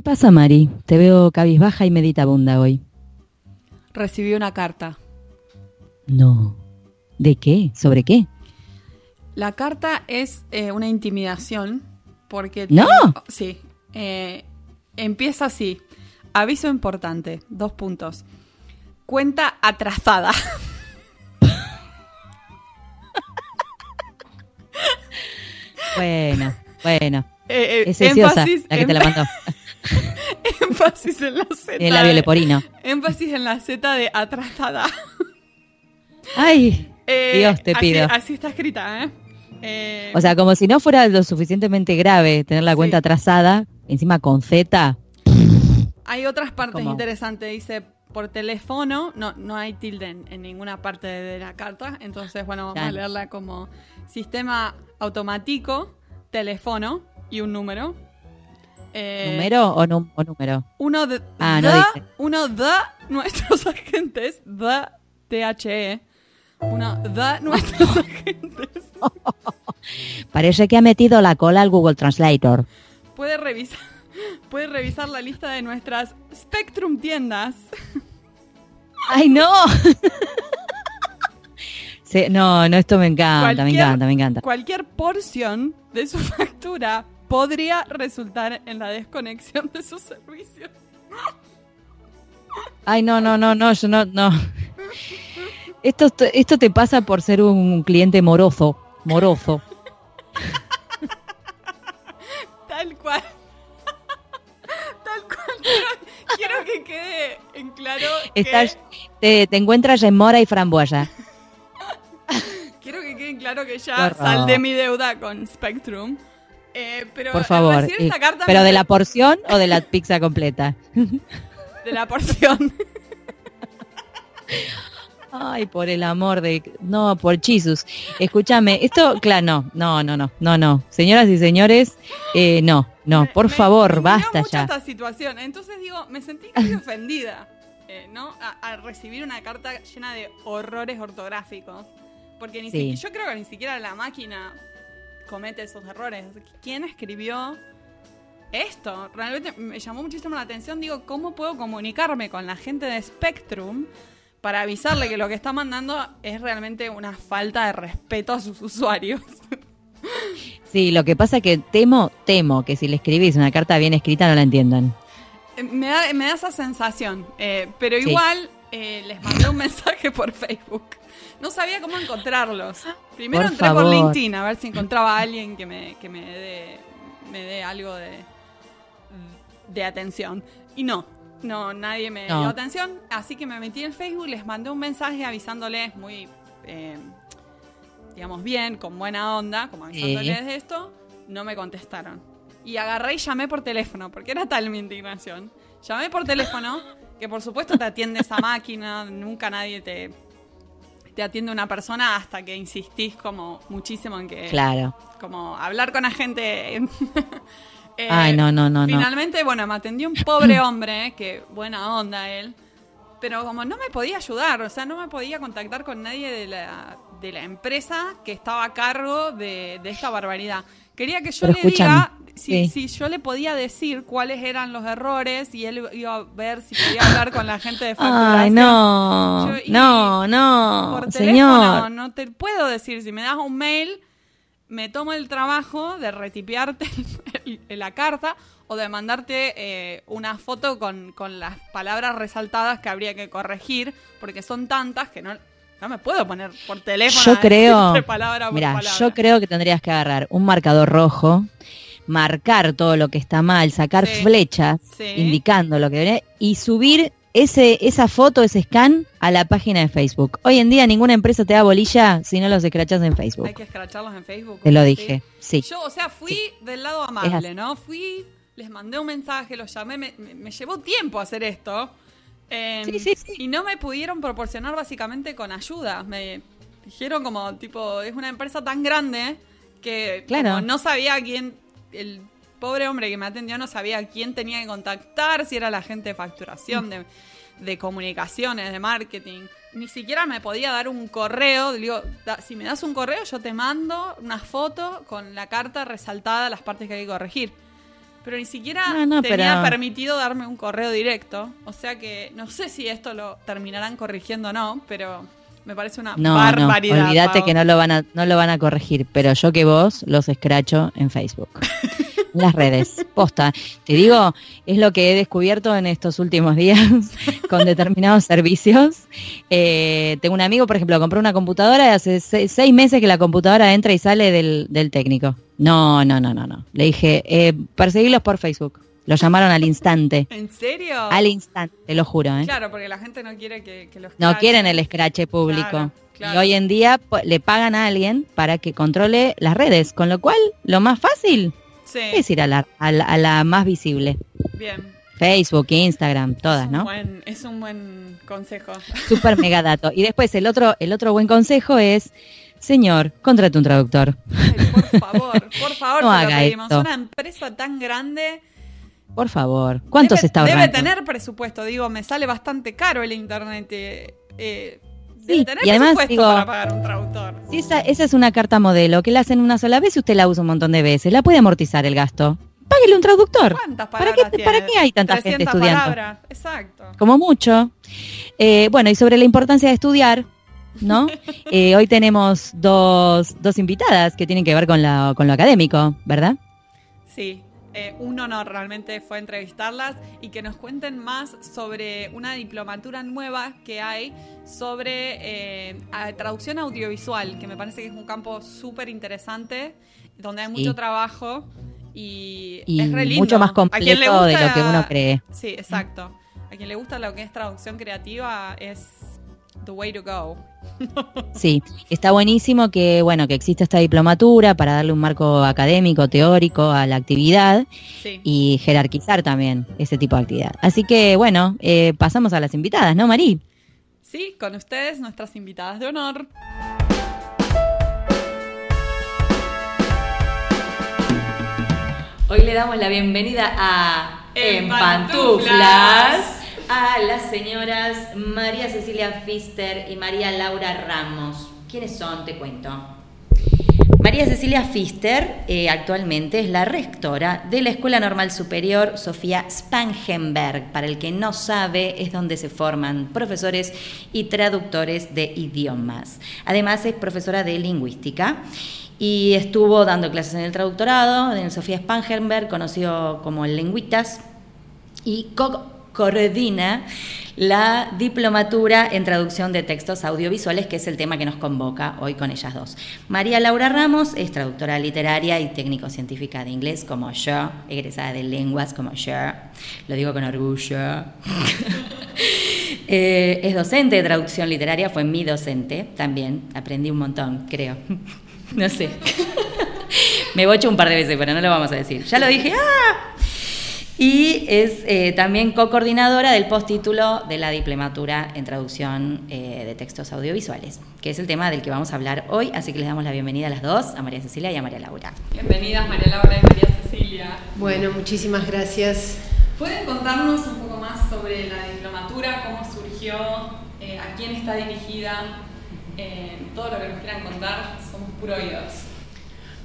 ¿Qué pasa, Mari? Te veo cabizbaja y meditabunda hoy. Recibí una carta. No. ¿De qué? ¿Sobre qué? La carta es eh, una intimidación porque... ¡No! Sí. Eh, empieza así. Aviso importante. Dos puntos. Cuenta atrasada. Bueno, bueno. Eh, eh, Es énfasis la que te la mandó. énfasis en la Z. El labio de- leporino. Énfasis en la Z de atrasada. Ay, Eh, Dios te pido. Así, está escrita, ¿eh? Eh, O sea, como si no fuera lo suficientemente grave tener la cuenta Sí. atrasada, encima con Z. Hay otras partes ¿Cómo? interesantes. Dice por teléfono, no, no hay tilde en, en ninguna parte de la carta. Entonces, bueno, vamos a leerla como sistema automático, teléfono y un número. Eh, ¿Número o, num- o número? Uno de, Ah, no uno de nuestros agentes, de THE. Uno de nuestros agentes. Parece que ha metido la cola al Google Translator. Puede revisar, puede revisar la lista de nuestras Spectrum tiendas. ¡Ay, no! Sí, no, no, esto me encanta, me encanta, me encanta. Cualquier porción de su factura podría resultar en la desconexión de sus servicios. Ay, no, no, no, no, yo no, no. Esto, esto te pasa por ser un cliente moroso, moroso. Tal cual. Tal cual. Quiero, quiero que quede en claro que, te, te encuentras en mora y frambuesa. quiero que quede en claro que ya horror. saldé mi deuda con Spectrum. Eh, pero Por al favor. Y- esta carta ¿Pero me- de la porción o de la pizza completa? de la porción. Ay, por el amor de... No, por Jesus. Escúchame, esto, claro, no, no, no, no, no, no. Señoras y señores, eh, no, no, Me- por me favor, indignó basta ya. esta situación. Entonces digo, me sentí muy ofendida, eh, ¿no? A, a recibir una carta llena de horrores ortográficos. Porque ni Sí. siquiera, yo creo que ni siquiera la máquina comete esos errores. ¿Quién escribió esto? Realmente me llamó muchísimo la atención. Digo, ¿cómo puedo comunicarme con la gente de Spectrum para avisarle que lo que está mandando es realmente una falta de respeto a sus usuarios? Sí, lo que pasa es que temo, temo que si le escribís una carta bien escrita no la entiendan. Eh, Me da, me da esa sensación, eh, pero Sí. igual eh, les mandé un mensaje por Facebook. No sabía cómo encontrarlos. Primero Por entré por. LinkedIn a ver si encontraba a alguien que me, que me dé me dé algo de, de atención. Y no, no, nadie me No. dio atención. Así que me metí en Facebook, les mandé un mensaje avisándoles muy, eh, digamos, bien, con buena onda, como avisándoles de esto. No me contestaron. Y agarré y llamé por teléfono, porque era tal mi indignación. Llamé por teléfono, que por supuesto te atiende esa máquina, nunca nadie te, te atiende una persona hasta que insistís como muchísimo en que Claro. como hablar con la gente. Eh, Ay, no, no, no, no. Finalmente, bueno, me atendió un pobre hombre, eh, que buena onda él, pero como no me podía ayudar, o sea, no me podía contactar con nadie de la, de la empresa que estaba a cargo de, de esta barbaridad. Quería que yo Pero le diga si, sí. si yo le podía decir cuáles eran los errores y él iba a ver si podía hablar con la gente de facturación. Ay, no, Yo- y no, no, Por teléfono señor. no te puedo decir. Si me das un mail, me tomo el trabajo de el- la carta o de mandarte eh, una foto con, con las palabras resaltadas que habría que corregir, porque son tantas que no, no me puedo poner por teléfono. Yo creo, decirte palabra por mira, palabra. yo creo que tendrías que agarrar un marcador rojo, marcar todo lo que está mal, sacar Sí. flechas Sí. indicando lo que debería y subir ese esa foto, ese scan a la página de Facebook. Hoy en día ninguna empresa te da bolilla si no los escrachas en Facebook. Hay que escracharlos en Facebook. Te lo dije, sí. Yo, o sea, fui del lado amable. ¿no? Fui, les mandé un mensaje, los llamé, me, me- me llevó tiempo hacer esto. Eh, Sí, sí, sí. Y no me pudieron proporcionar básicamente con ayuda. Me dijeron como, tipo, es una empresa tan grande que Claro. no sabía a quién, el pobre hombre que me atendió no sabía a quién tenía que contactar, si era la gente de facturación, de, de comunicaciones, de marketing. Ni siquiera me podía dar un correo. Le Digo, "Da- si me das un correo, yo te mando una foto con la carta resaltada, las partes que hay que corregir. pero ni siquiera No, no, tenía pero- permitido darme un correo directo. O sea que no sé si esto lo terminarán corrigiendo o no, pero me parece una No, barbaridad. no, olvídate que no lo van a no lo van a corregir, pero yo que vos los escracho en Facebook. En las redes, posta. Te digo, es lo que he descubierto en estos últimos días con determinados servicios. Eh, tengo un amigo, por ejemplo, compró una computadora y hace se- seis meses que la computadora entra y sale del, del técnico. No, no, no, no, no. Le dije, eh, perseguirlos por Facebook. Lo llamaron al instante. ¿En serio? Al instante, te lo juro, ¿eh? Claro, porque la gente no quiere que, que los No quieren el escrache público. Claro, claro. Y hoy en día le pagan a alguien para que controle las redes, con lo cual lo más fácil Sí, es ir a la, a la, a la más visible. bien. Facebook, Instagram, es, todas, un ¿no? buen, es un buen consejo. Súper mega dato. Y después el otro, el otro buen consejo es, señor, contrate un traductor. Ay, por favor, por favor, No lo pedimos. esto. Una empresa tan grande Por favor. ¿Cuánto debe, se está ahorrando? Debe tener presupuesto, digo, me sale bastante caro el internet. eh, eh, debe Sí, tener y además, presupuesto digo, para pagar un traductor. Si esa, esa es una carta modelo que la hacen una sola vez y usted la usa un montón de veces. La puede amortizar el gasto. Páguele un traductor. ¿Cuántas ¿Para palabras qué, ¿Para qué hay tanta gente 300 estudiando? palabras, exacto. como mucho. Eh, bueno, y sobre la importancia de estudiar, ¿no? Eh, hoy tenemos dos, dos invitadas que tienen que ver con, la, con lo académico, ¿verdad? Sí, eh, un honor realmente fue entrevistarlas y que nos cuenten más sobre una diplomatura nueva que hay sobre eh, traducción audiovisual, que me parece que es un campo súper interesante, donde hay Sí. mucho trabajo y, Y es re lindo. mucho más completo de lo que uno cree. Sí, exacto. A quien le gusta lo que es traducción creativa es the way to go. Sí, está buenísimo que, bueno, que existe esta diplomatura para darle un marco académico, teórico a la actividad Sí. y jerarquizar también ese tipo de actividad. Así que, bueno, eh, pasamos a las invitadas, ¿no, Marí? Sí, con ustedes nuestras invitadas de honor. Hoy le damos la bienvenida a En En Pantuflas. A las señoras María Cecilia Fister y María Laura Ramos. ¿Quiénes son? Te cuento. María Cecilia Fister eh, actualmente es la rectora de la Escuela Normal Superior Sofía Spangenberg. Para el que no sabe, es donde se forman profesores y traductores de idiomas. Además, es profesora de lingüística y estuvo dando clases en el traductorado en el Sofía Spangenberg, conocido como Lengüitas, y coordina la diplomatura en traducción de textos audiovisuales, que es el tema que nos convoca hoy con ellas dos. María Laura Ramos es traductora literaria y técnico-científica de inglés como yo, egresada de lenguas como yo, lo digo con orgullo. Eh, es docente de traducción literaria, fue mi docente también, aprendí un montón, creo. no sé. Me bocho un par de veces, pero no lo vamos a decir. Ya lo dije, ¡ah! Y es eh, también co-coordinadora del postítulo de la diplomatura en traducción eh, de textos audiovisuales, que es el tema del que vamos a hablar hoy. Así que les damos la bienvenida a las dos, a María Cecilia y a María Laura. Bienvenidas María Laura y María Cecilia. Bueno, muchísimas gracias. ¿Pueden contarnos un poco más sobre la diplomatura, cómo surgió, eh, a quién está dirigida, eh, todo lo que nos quieran contar? Somos puro oídos.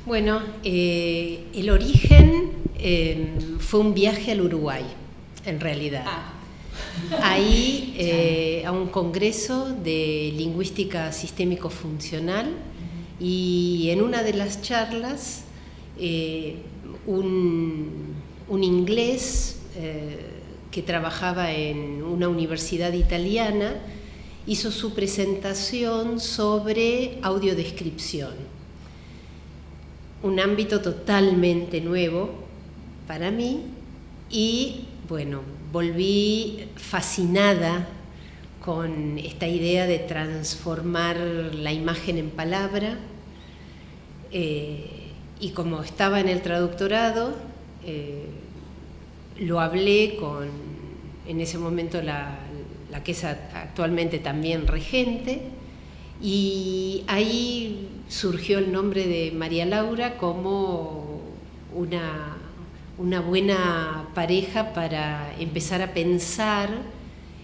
Bueno, eh, el origen eh, fue un viaje al Uruguay, en realidad. Ah, Ahí eh, a un congreso de lingüística sistémico-funcional y en una de las charlas un, un inglés que trabajaba en una universidad italiana hizo su presentación sobre audiodescripción un ámbito totalmente nuevo para mí y bueno, volví fascinada con esta idea de transformar la imagen en palabra eh, y como estaba en el traductorado, eh, lo hablé con en ese momento la, la que es actualmente también regente y ahí surgió el nombre de María Laura como una, una buena pareja para empezar a pensar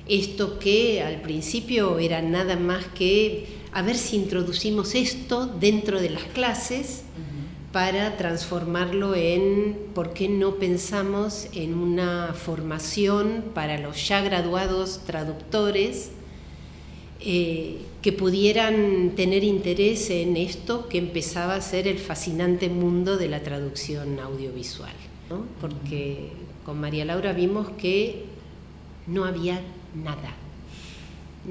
esto que al principio era nada más que a ver si introducimos esto dentro de las clases para transformarlo en por qué no pensamos en una formación para los ya graduados traductores eh, que pudieran tener interés en esto que empezaba a ser el fascinante mundo de la traducción audiovisual. Porque con María Laura vimos que no había nada.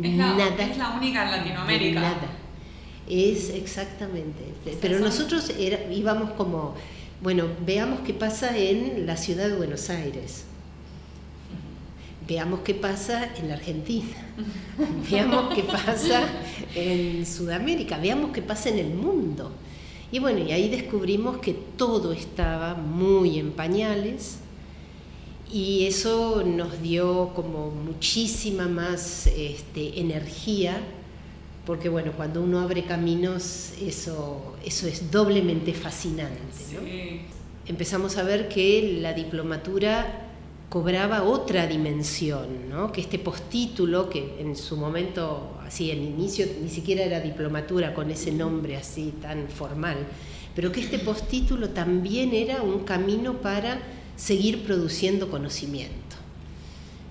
Es la, nada. Es la única en Latinoamérica. Nada. Es exactamente. Pero nosotros íbamos como, bueno, veamos qué pasa en la ciudad de Buenos Aires veamos qué pasa en la Argentina, veamos qué pasa en Sudamérica, veamos qué pasa en el mundo. Y bueno, y ahí descubrimos que todo estaba muy en pañales y eso nos dio como muchísima más este, energía, porque bueno, cuando uno abre caminos, eso, eso es doblemente fascinante. Empezamos a ver que la diplomatura cobraba otra dimensión, ¿no? que este postítulo, que en su momento, así, el inicio ni siquiera era diplomatura con ese nombre así tan formal, pero que este postítulo también era un camino para seguir produciendo conocimiento.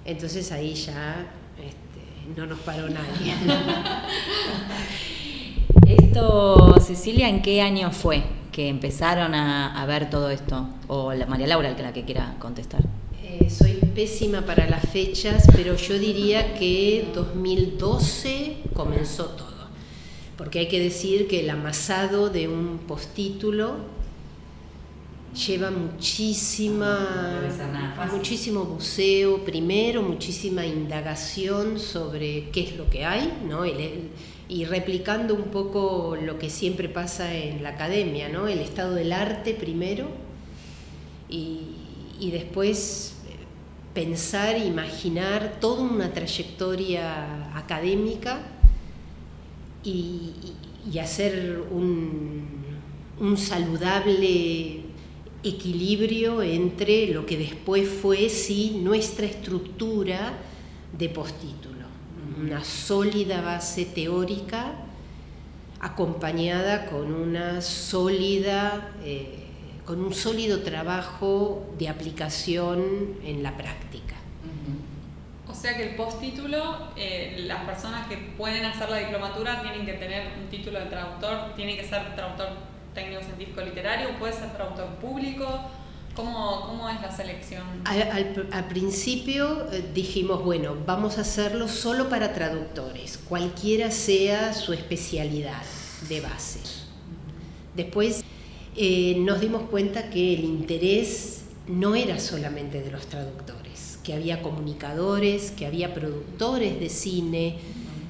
Entonces ahí ya este, no nos paró nadie. Esto, Cecilia, ¿en qué año fue que empezaron a, ver todo esto? O la María Laura, la que quiera contestar. Eh, soy pésima para las fechas, pero yo diría que 2012 comenzó todo. Porque hay que decir que el amasado de un postítulo lleva muchísima, muchísimo buceo primero, muchísima indagación sobre qué es lo que hay, ¿no? y replicando un poco lo que siempre pasa en la academia, ¿no? el estado del arte primero y, y después pensar, imaginar toda una trayectoria académica y, hacer un, saludable equilibrio entre lo que después fue sí nuestra estructura de postítulo, una sólida base teórica acompañada con una sólida eh, con un sólido trabajo de aplicación en la práctica. O sea que el postítulo, eh, las personas que pueden hacer la diplomatura tienen que tener un título de traductor, tiene que ser traductor técnico científico literario, puede ser traductor público. ¿Cómo, cómo es la selección? Al, principio eh, dijimos, bueno, vamos a hacerlo solo para traductores, cualquiera sea su especialidad de base. Después eh, nos dimos cuenta que el interés no era solamente de los traductores, que había comunicadores, que había productores de cine,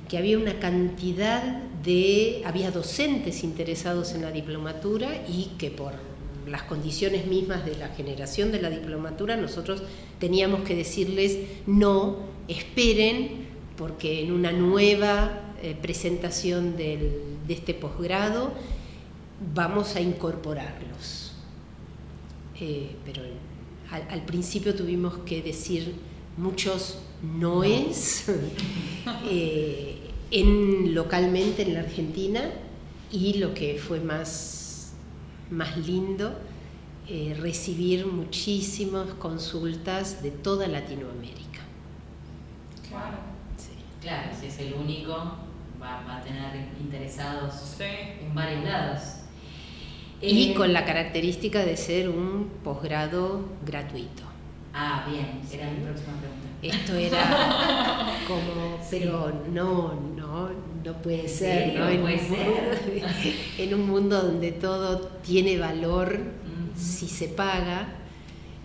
que había una cantidad de, había docentes interesados en la diplomatura y que por las condiciones mismas de la generación de la diplomatura nosotros teníamos que decirles no, esperen, porque en una nueva eh, presentación de este posgrado vamos a incorporarlos. Eh, pero al, principio tuvimos que decir muchos noes eh, en, localmente en la Argentina y lo que fue más, más lindo, eh, recibir muchísimas consultas de toda Latinoamérica. Claro. Claro, si es el único, va, a tener interesados en varios lados. Y eh, con la característica de ser un posgrado gratuito. Ah, bien, era mi próxima pregunta. Esto era como, pero no, no, no puede ser, ¿no? En, puede un ser? Mundo, en un mundo donde todo tiene valor si se paga.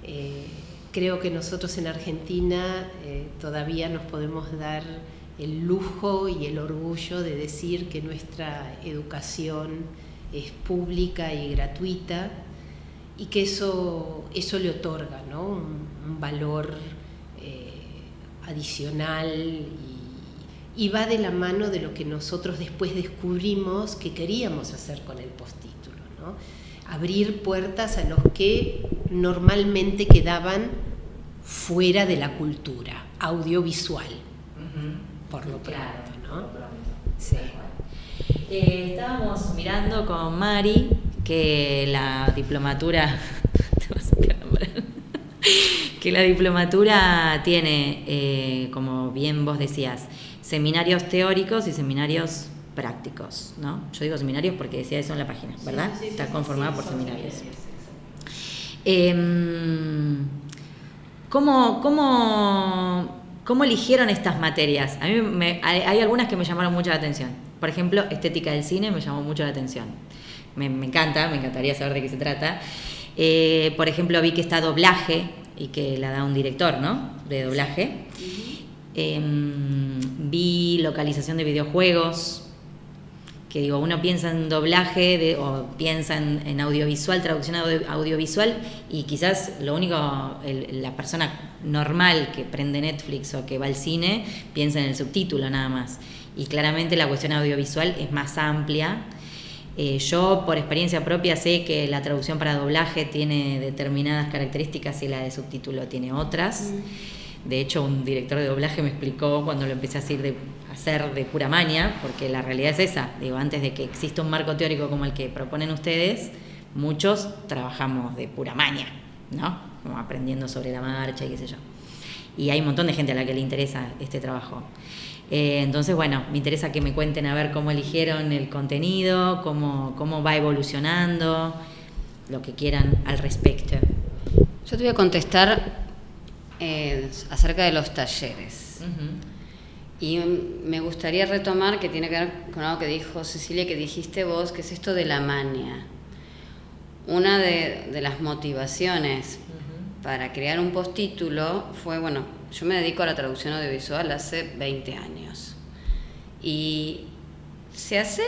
Eh, creo que nosotros en Argentina eh, todavía nos podemos dar el lujo y el orgullo de decir que nuestra educación es pública y gratuita y que eso, eso le otorga un, valor eh, adicional y, va de la mano de lo que nosotros después descubrimos que queríamos hacer con el postítulo, ¿no? abrir puertas a los que normalmente quedaban fuera de la cultura audiovisual, por lo pronto. ¿no? Sí. Eh, estábamos mirando con Mari que la diplomatura que la diplomatura tiene, eh, como bien vos decías, seminarios teóricos y seminarios prácticos, ¿no? Yo digo seminarios porque decía eso en la página, ¿verdad? Está conformada por seminarios. Em, ¿cómo, cómo, cómo, eligieron estas materias? A mí hay, algunas que me llamaron mucho la atención. Por ejemplo, estética del cine me llamó mucho la atención. Me, encanta, me encantaría saber de qué se trata. Eh, por ejemplo, vi que está doblaje y que la da un director, ¿no? De doblaje. Em, vi localización de videojuegos, que digo, uno piensa en doblaje de, o piensa en, audiovisual, traducción audiovisual, y quizás lo único, la persona normal que prende Netflix o que va al cine, piensa en el subtítulo nada más. Y claramente la cuestión audiovisual es más amplia. Eh, yo, por experiencia propia, sé que la traducción para doblaje tiene determinadas características y la de subtítulo tiene otras. Mm. De hecho, un director de doblaje me explicó cuando lo empecé a hacer de hacer de pura maña, porque la realidad es esa. Digo, antes de que exista un marco teórico como el que proponen ustedes, muchos trabajamos de pura maña, ¿no? Como aprendiendo sobre la marcha y qué sé yo. Y hay un montón de gente a la que le interesa este trabajo. Eh, entonces, bueno, me interesa que me cuenten a ver cómo eligieron el contenido, cómo, cómo va evolucionando, lo que quieran al respecto. Yo te voy a contestar eh, acerca de los talleres. Y me gustaría retomar que tiene que ver con algo que dijo Cecilia, que dijiste vos, que es esto de la mania. Una de, las motivaciones para crear un postítulo fue, bueno, yo me dedico a la traducción audiovisual hace 20 años. Y se hace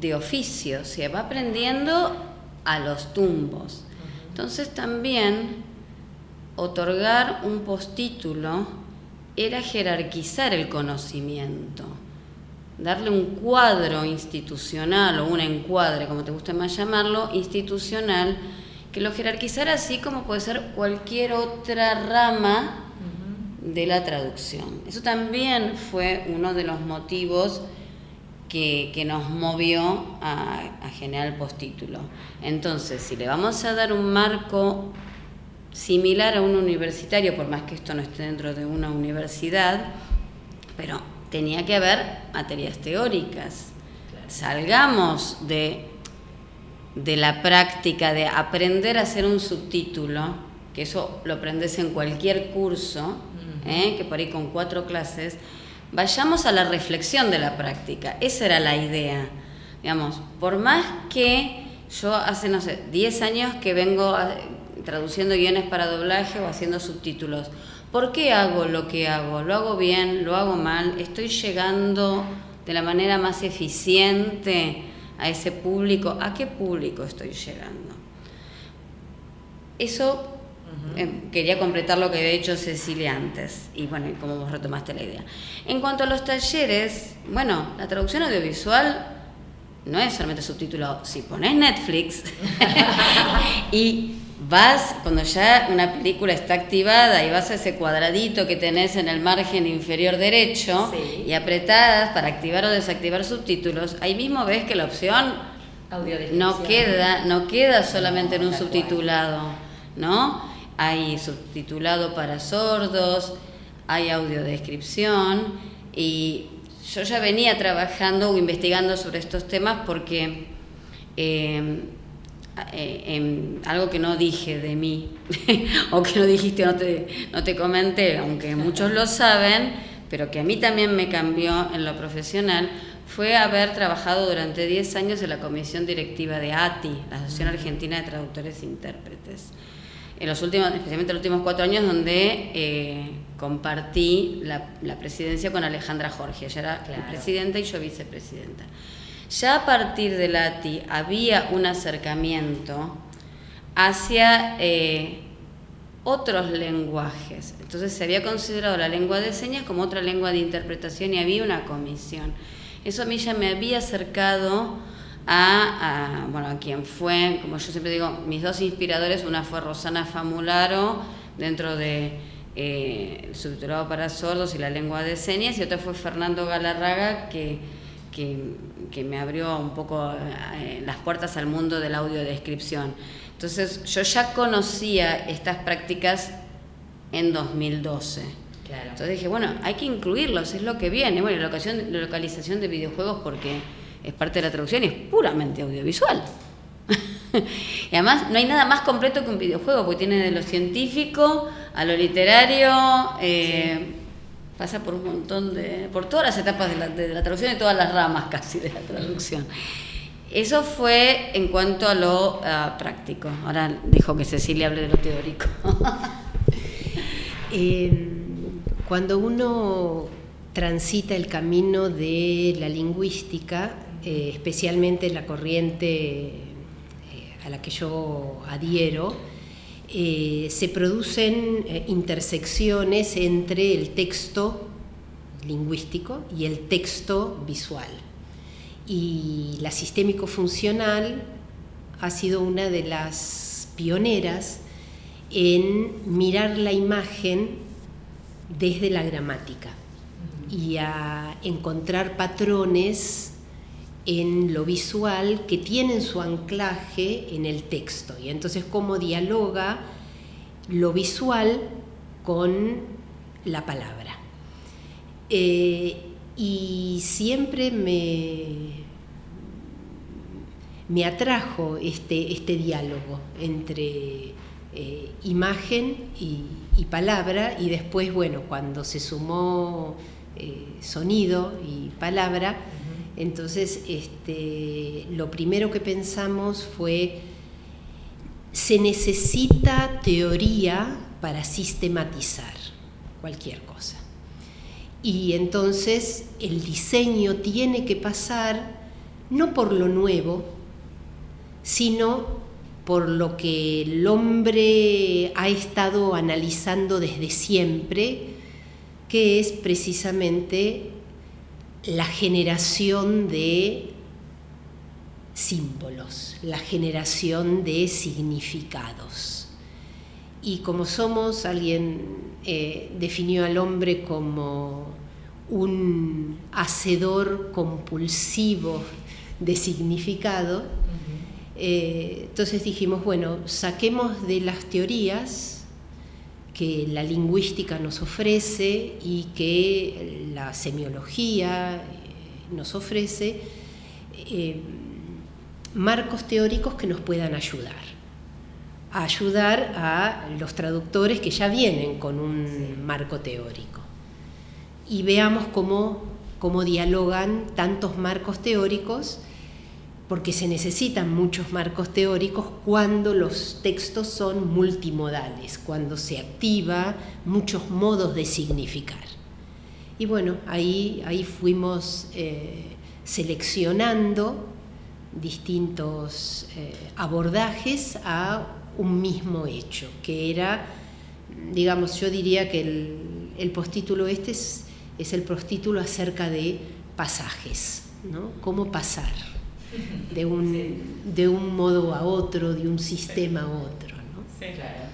de oficio, se va aprendiendo a los tumbos. Entonces también otorgar un postítulo era jerarquizar el conocimiento, darle un cuadro institucional o un encuadre, como te guste más llamarlo, institucional, que lo jerarquizara así como puede ser cualquier otra rama de la traducción. Eso también fue uno de los motivos que, nos movió a, a generar el postítulo. Entonces, si le vamos a dar un marco similar a un universitario, por más que esto no esté dentro de una universidad, pero tenía que haber materias teóricas. Salgamos de, de la práctica de aprender a hacer un subtítulo, que eso lo aprendes en cualquier curso, ¿eh? que por ahí con cuatro clases, vayamos a la reflexión de la práctica. Esa era la idea. Digamos, por más que yo hace, no sé, 10 años que vengo a, traduciendo guiones para doblaje o haciendo subtítulos. ¿Por qué hago lo que hago? ¿Lo hago bien? ¿Lo hago mal? ¿Estoy llegando de la manera más eficiente a ese público? ¿A qué público estoy llegando? Eso eh, quería completar lo que había dicho Cecilia antes, y bueno, como vos retomaste la idea. En cuanto a los talleres, bueno, la traducción audiovisual no es solamente subtitulado. Si pones Netflix y vas, cuando ya una película está activada y vas a ese cuadradito que tenés en el margen inferior derecho y apretadas para activar o desactivar subtítulos, ahí mismo ves que la opción no queda, no queda solamente en un subtitulado, ¿no? Hay subtitulado para sordos, hay audiodescripción y yo ya venía trabajando o investigando sobre estos temas porque eh, eh, en algo que no dije de mí, o que no dijiste, no te, no te comenté, aunque muchos lo saben, pero que a mí también me cambió en lo profesional, fue haber trabajado durante 10 años en la comisión directiva de ATI, la Asociación Argentina de Traductores e Intérpretes. En los últimos, especialmente en los últimos cuatro años, donde eh, compartí la, presidencia con Alejandra Jorge. Ella era presidenta y yo vicepresidenta. Ya a partir de Lati había un acercamiento hacia eh, otros lenguajes. Entonces se había considerado la lengua de señas como otra lengua de interpretación y había una comisión. Eso a mí ya me había acercado a, bueno, a quien fue, como yo siempre digo, mis dos inspiradores, una fue Rosana Famularo, dentro de eh, subtitulado para sordos y la lengua de señas, y otra fue Fernando Galarraga, que que, me abrió un poco eh, las puertas al mundo de la audiodescripción. Entonces yo ya conocía estas prácticas en 2012. Entonces dije, bueno, hay que incluirlos, es lo que viene. Bueno, la, la localización de videojuegos porque es parte de la traducción y es puramente audiovisual. y además no hay nada más completo que un videojuego, porque tiene de lo científico a lo literario, eh, pasa por un montón de, por todas las etapas de la, de la traducción y todas las ramas casi de la traducción. Eso fue en cuanto a lo ah, práctico. Ahora dijo que Cecilia hable de lo teórico. Cuando uno transita el camino de la lingüística, eh, especialmente la corriente eh, a la que yo adhiero, eh, se producen intersecciones entre el texto lingüístico y el texto visual. Y la sistémico funcional ha sido una de las pioneras en mirar la imagen desde la gramática y a encontrar patrones en lo visual que tienen su anclaje en el texto. Y entonces cómo dialoga lo visual con la palabra. Eh, y siempre me, me atrajo este, este diálogo entre eh, imagen y, palabra, y después, bueno, cuando se sumó eh, sonido y palabra, entonces este, lo primero que pensamos fue, se necesita teoría para sistematizar cualquier cosa. Y entonces el diseño tiene que pasar no por lo nuevo, sino por lo que el hombre ha estado analizando desde siempre, que es precisamente la generación de símbolos, la generación de significados. Y como somos, alguien eh, definió al hombre como un hacedor compulsivo de significado, eh, entonces dijimos, bueno, saquemos de las teorías que la lingüística nos ofrece y que la semiología eh, nos ofrece, eh, marcos teóricos que nos puedan ayudar a ayudar a los traductores que ya vienen con un marco teórico. Y veamos cómo, cómo dialogan tantos marcos teóricos porque se necesitan muchos marcos teóricos cuando los textos son multimodales, cuando se activa muchos modos de significar. Y bueno, ahí, ahí fuimos eh, seleccionando distintos eh, abordajes a un mismo hecho, que era, digamos, yo diría que el, postítulo este es, es el postítulo acerca de pasajes, ¿no? Cómo pasar de un, de un modo a otro, de un sistema a otro. ¿no? Sí, claro.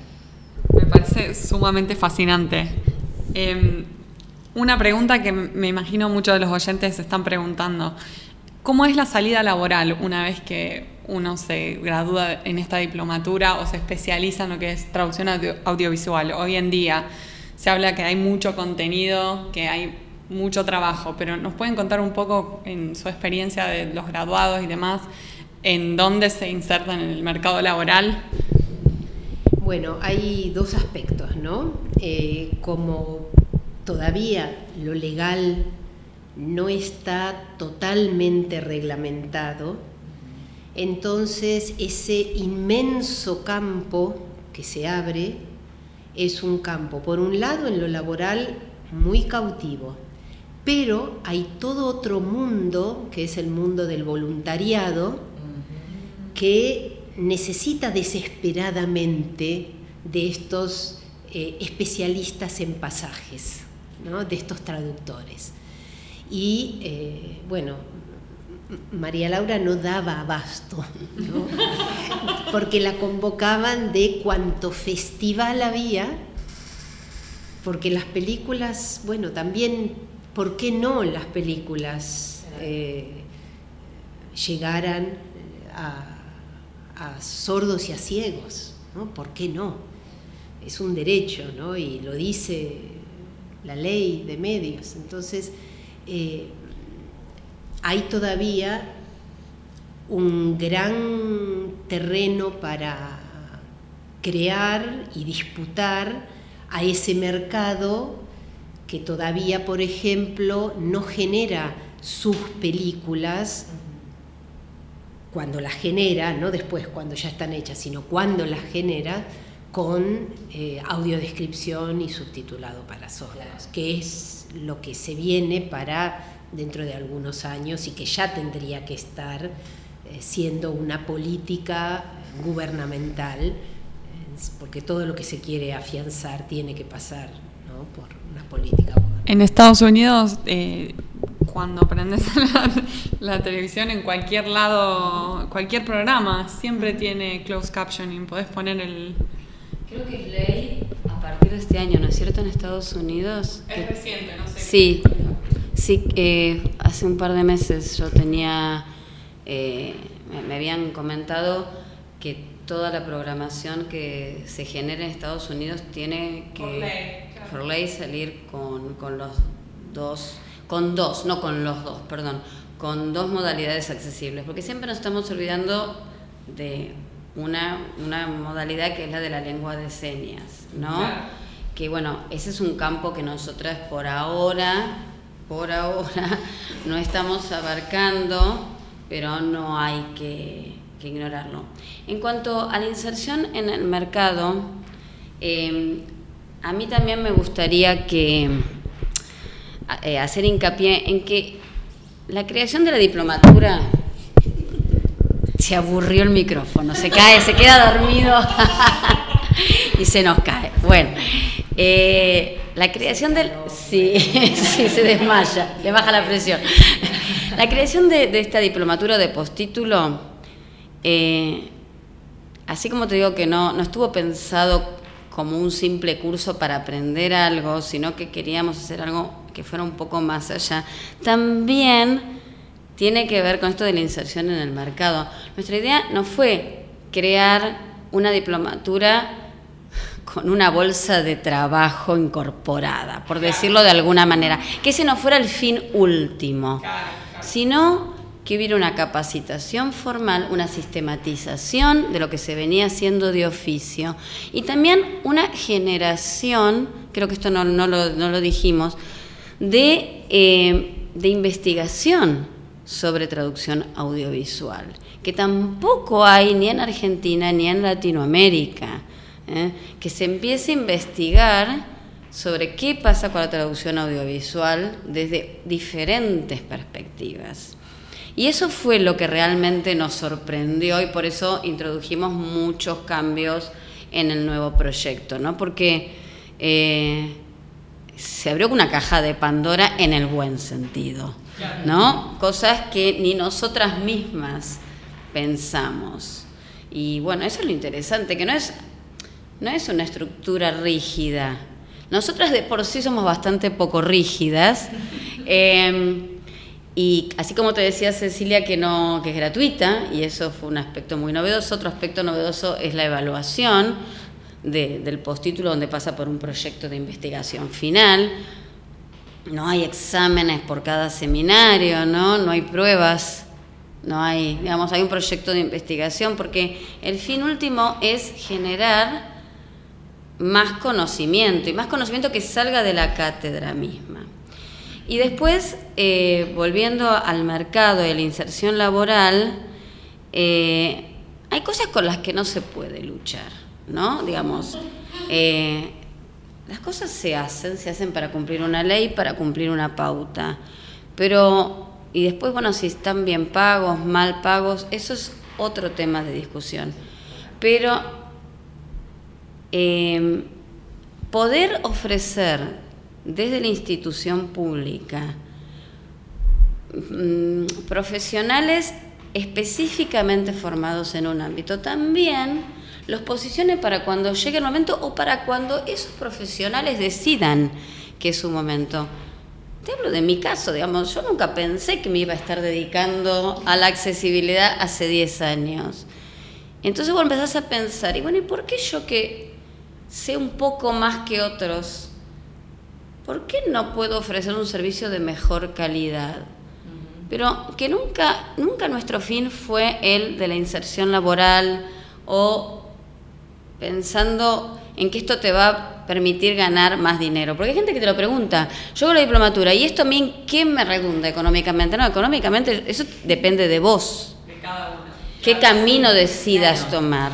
Me parece sumamente fascinante. Em, una pregunta que me imagino muchos de los oyentes se están preguntando. ¿Cómo es la salida laboral una vez que uno se gradúa en esta diplomatura o se especializa en lo que es traducción audiovisual? Hoy en día se habla que hay mucho contenido, que hay mucho trabajo, pero nos pueden contar un poco en su experiencia de los graduados y demás, en dónde se insertan en el mercado laboral. Bueno, hay dos aspectos, ¿no? Eh, como todavía lo legal no está totalmente reglamentado, entonces ese inmenso campo que se abre es un campo, por un lado, en lo laboral muy cautivo, pero hay todo otro mundo, que es el mundo del voluntariado, que necesita desesperadamente de estos eh, especialistas en pasajes, de estos traductores. Y eh, bueno, María Laura no daba abasto, porque la convocaban de cuanto festival había, porque las películas, bueno, también ¿por qué no las películas eh, llegaran a, sordos y a ciegos, ¿no? ¿Por qué no? Es un derecho, ¿no? Y lo dice la ley de medios. Entonces, eh, hay todavía un gran terreno para crear y disputar a ese mercado que todavía, por ejemplo, no genera sus películas cuando las genera, no después cuando ya están hechas, sino cuando las genera con eh, audiodescripción y subtitulado para sordos, que es lo que se viene para dentro de algunos años y que ya tendría que estar eh, siendo una política gubernamental porque todo lo que se quiere afianzar tiene que pasar por una política. En Estados Unidos, eh, cuando prendes la, televisión en cualquier lado, cualquier programa, siempre tiene closed captioning. Podés poner el. Creo que es ley a partir de este año, ¿no es cierto? En Estados Unidos. Es reciente, no sé. Sí, sí, eh, hace un par de meses yo tenía. Eh, me habían comentado que toda la programación que se genera en Estados Unidos tiene que por ley, salir con, con, los dos, con dos, no con los dos, perdón, con dos modalidades accesibles, porque siempre nos estamos olvidando de una, una modalidad que es la de la lengua de señas, ¿no? Que bueno, ese es un campo que nosotras por ahora, por ahora, no estamos abarcando, pero no hay que ignorarlo. En cuanto a la inserción en el mercado, em, a mí también me gustaría que eh, hacer hincapié en que la creación de la diplomatura se aburrió el micrófono, se cae, se queda dormido y se nos cae. Bueno, eh, la creación del... Sí, sí, se desmaya, le baja la presión. La creación de, de esta diplomatura de postítulo eh, así como te digo que no, no estuvo pensado como un simple curso para aprender algo, sino que queríamos hacer algo que fuera un poco más allá, también tiene que ver con esto de la inserción en el mercado. Nuestra idea no fue crear una diplomatura con una bolsa de trabajo incorporada, por decirlo de alguna manera, que ese no fuera el fin último, sino que hubiera una capacitación formal, una sistematización de lo que se venía haciendo de oficio y también una generación, creo que esto no, lo, dijimos, de, eh, de investigación sobre traducción audiovisual, que tampoco hay ni en Argentina ni en Latinoamérica, ¿eh? que se empiece a investigar sobre qué pasa con la traducción audiovisual desde diferentes perspectivas. Y eso fue lo que realmente nos sorprendió y por eso introdujimos muchos cambios en el nuevo proyecto, ¿no? Porque eh, se abrió una caja de Pandora en el buen sentido, ¿no? Cosas que ni nosotras mismas pensamos. Y bueno, eso es lo interesante, que no es, no es una estructura rígida. Nosotras de por sí somos bastante poco rígidas. Eh, y así como te decía Cecilia que no que es gratuita y eso fue un aspecto muy novedoso, otro aspecto novedoso es la evaluación del postítulo donde pasa por un proyecto de investigación final. No hay exámenes por cada seminario, ¿no? No hay pruebas, no hay, digamos, hay un proyecto de investigación porque el fin último es generar más conocimiento y más conocimiento que salga de la cátedra misma. Y después, eh, volviendo al mercado y la inserción laboral, eh, hay cosas con las que no se puede luchar, ¿no? Digamos, eh, las cosas se hacen, se hacen para cumplir una ley, para cumplir una pauta, pero, y después, bueno, si están bien pagos, mal pagos, eso es otro tema de discusión. Pero poder ofrecer desde la institución pública, mm, profesionales específicamente formados en un ámbito, también los posicione para cuando llegue el momento o para cuando esos profesionales decidan que es su momento. te hablo de mi caso, digamos, yo nunca pensé que me iba a estar dedicando a la accesibilidad hace 10 años. Entonces vos empezás a pensar, y bueno, ¿y por qué yo que sé un poco más que otros, por qué no puedo ofrecer un servicio de mejor calidad? Pero que nunca, nunca nuestro fin fue el de la inserción laboral o pensando en que esto te va a permitir ganar más dinero. Porque hay gente que te lo pregunta, yo hago la diplomatura, ¿y esto a mí qué me redunda económicamente? No, económicamente eso depende de vos. De cada uno. ¿Qué camino decidas tomar?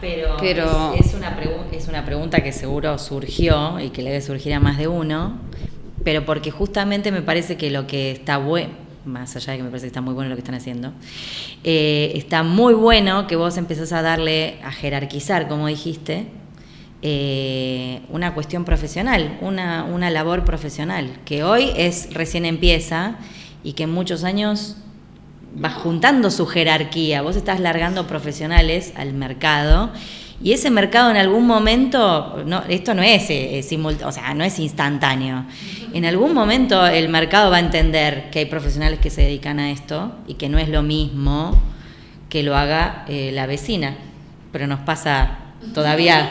Pero, Pero- Es, es una es una pregunta que seguro surgió y que le debe surgir a más de uno, pero porque justamente me parece que lo que está bueno, más allá de que me parece que está muy bueno lo que están haciendo, eh, está muy bueno que vos empezás a darle, a jerarquizar, como dijiste, eh, una cuestión profesional, una, una labor profesional, que hoy es recién empieza y que en muchos años vas juntando su jerarquía, vos estás largando profesionales al mercado y ese mercado en algún momento, no, esto no es, eh, simult- o sea, no es instantáneo. En algún momento el mercado va a entender que hay profesionales que se dedican a esto y que no es lo mismo que lo haga eh, la vecina. Pero nos pasa todavía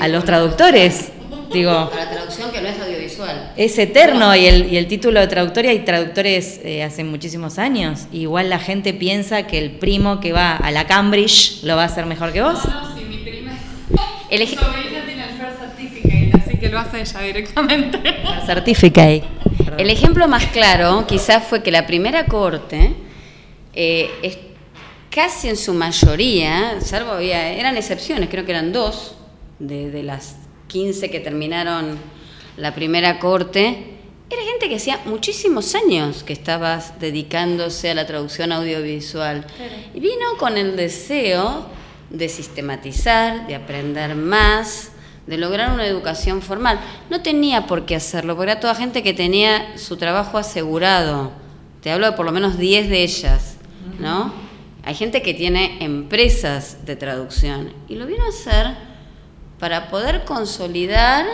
a los traductores. Digo, Para traducción que no es audiovisual. es eterno y el, y el título de traductor, y hay traductores eh, hace muchísimos años. Igual la gente piensa que el primo que va a la Cambridge lo va a hacer mejor que vos. No, no, sí, mi prima. El tiene el First Certificate, así que lo hace ella directamente. Certificate. El ejemplo más claro quizás fue que la primera corte, eh, es casi en su mayoría, salvo había, eran excepciones, creo que eran dos de, de las 15 que terminaron la primera corte, era gente que hacía muchísimos años que estabas dedicándose a la traducción audiovisual. Y vino con el deseo de sistematizar, de aprender más, de lograr una educación formal. No tenía por qué hacerlo, porque era toda gente que tenía su trabajo asegurado. Te hablo de por lo menos 10 de ellas, ¿no? Hay gente que tiene empresas de traducción y lo vino a hacer para poder consolidar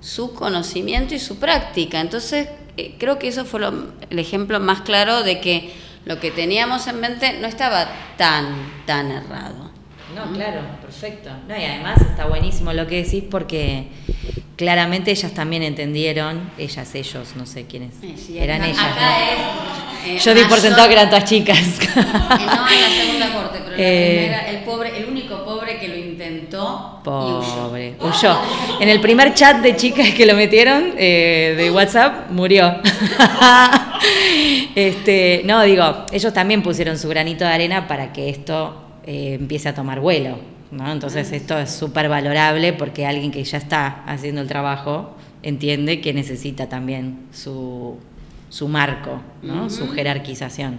su conocimiento y su práctica. Entonces, eh, creo que eso fue lo- el ejemplo más claro de que lo que teníamos en mente no estaba tan, tan errado. No, claro, perfecto. No, y además está buenísimo lo que decís porque claramente ellas también entendieron, ellas, ellos, no sé quiénes, eran ellas. Acá ¿no? es, eh, Yo di por sentado que eran todas chicas. Eh, no en la segunda corte, pero en la primera, el pobre, el único pobre que lo intentó y huyó. Pobre, huyó. En el primer chat de chicas que lo metieron eh, de WhatsApp, murió. este, no, digo, ellos también pusieron su granito de arena para que esto eh, empiece a tomar vuelo. ¿no? Entonces esto es súper valorable porque alguien que ya está haciendo el trabajo entiende que necesita también su, su marco, ¿no? su jerarquización.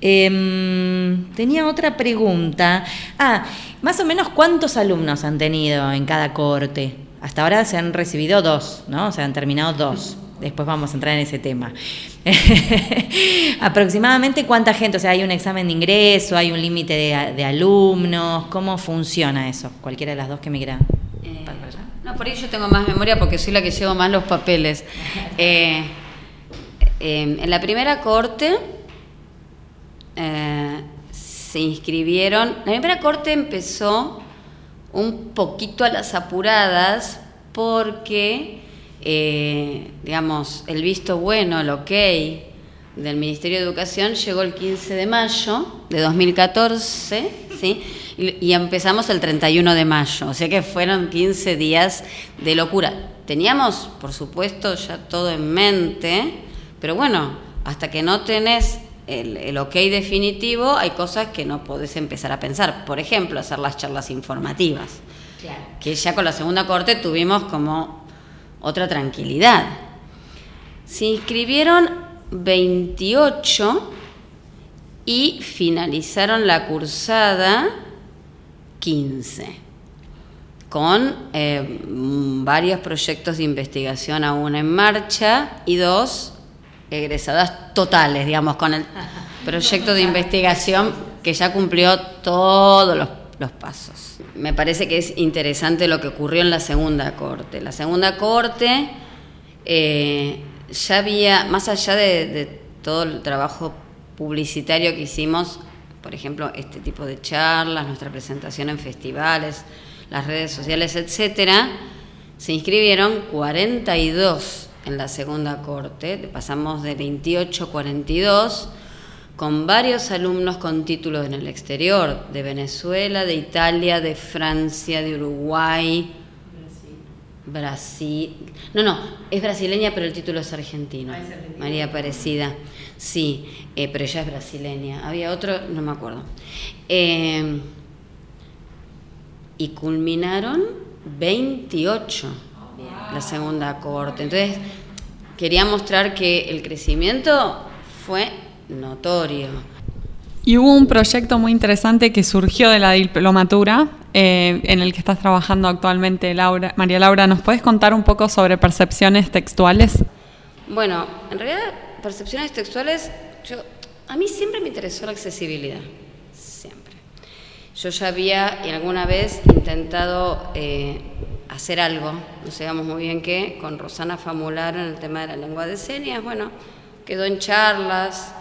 Em, tenía otra pregunta. Ah, más o menos cuántos alumnos han tenido en cada corte. Hasta ahora se han recibido dos, ¿no? Se han terminado dos. Después vamos a entrar en ese tema. Aproximadamente cuánta gente, o sea, hay un examen de ingreso, hay un límite de, de alumnos, ¿cómo funciona eso? Cualquiera de las dos que me quiera. Eh, no, por ahí yo tengo más memoria porque soy la que llevo más los papeles. Eh, eh, en la primera corte eh, se inscribieron. La primera corte empezó un poquito a las apuradas porque, eh, digamos, el visto bueno, el ok del Ministerio de Educación llegó el 15 de mayo de 2014, ¿sí? Y, empezamos el 31 de mayo, o sea que fueron 15 días de locura. Teníamos, por supuesto, ya todo en mente, pero bueno, hasta que no tenés el, el ok definitivo, hay cosas que no podés empezar a pensar. Por ejemplo, hacer las charlas informativas que ya con la segunda corte tuvimos como otra tranquilidad. Se inscribieron 28 y finalizaron la cursada 15, con eh, varios proyectos de investigación aún en marcha y dos egresadas totales, digamos, con el proyecto de investigación que ya cumplió todos los, los pasos. Me parece que es interesante lo que ocurrió en la segunda corte. La segunda corte eh, ya había, más allá de, todo el trabajo publicitario que hicimos, por ejemplo, este tipo de charlas, nuestra presentación en festivales, las redes sociales, etcétera, se inscribieron 42 en la segunda corte, pasamos de 28 a 42 con varios alumnos con títulos en el exterior, de Venezuela, de Italia, de Francia, de Uruguay, Brasil. No, no, es brasileña, pero el título es argentino. Ah, María Aparecida. Sí, eh, pero ella es brasileña. Había otro, no me acuerdo. Eh, y culminaron 28 la segunda corte. Entonces, quería mostrar que el crecimiento fue notorio. Y hubo un proyecto muy interesante que surgió de la diplomatura, eh, en el que estás trabajando actualmente, Laura. María Laura, ¿nos puedes contar un poco sobre percepciones textuales? Bueno, en realidad, percepciones textuales, yo, a mí siempre me interesó la accesibilidad, siempre. Yo ya había alguna vez intentado eh, hacer algo, no sabíamos muy bien qué, con Rosana Famular en el tema de la lengua de señas, bueno, quedó en charlas,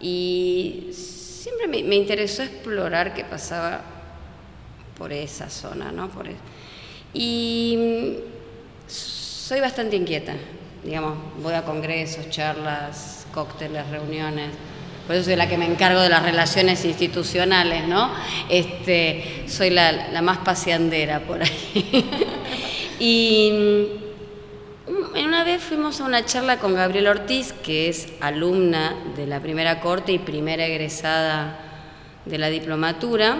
y siempre me, interesó explorar qué pasaba por esa zona, ¿no? Por y mm, soy bastante inquieta, digamos, voy a congresos, charlas, cócteles, reuniones. Por eso soy la que me encargo de las relaciones institucionales, ¿no? Este, soy la, la más paseandera por ahí. y en una vez fuimos a una charla con Gabriel Ortiz, que es alumna de la primera corte y primera egresada de la diplomatura,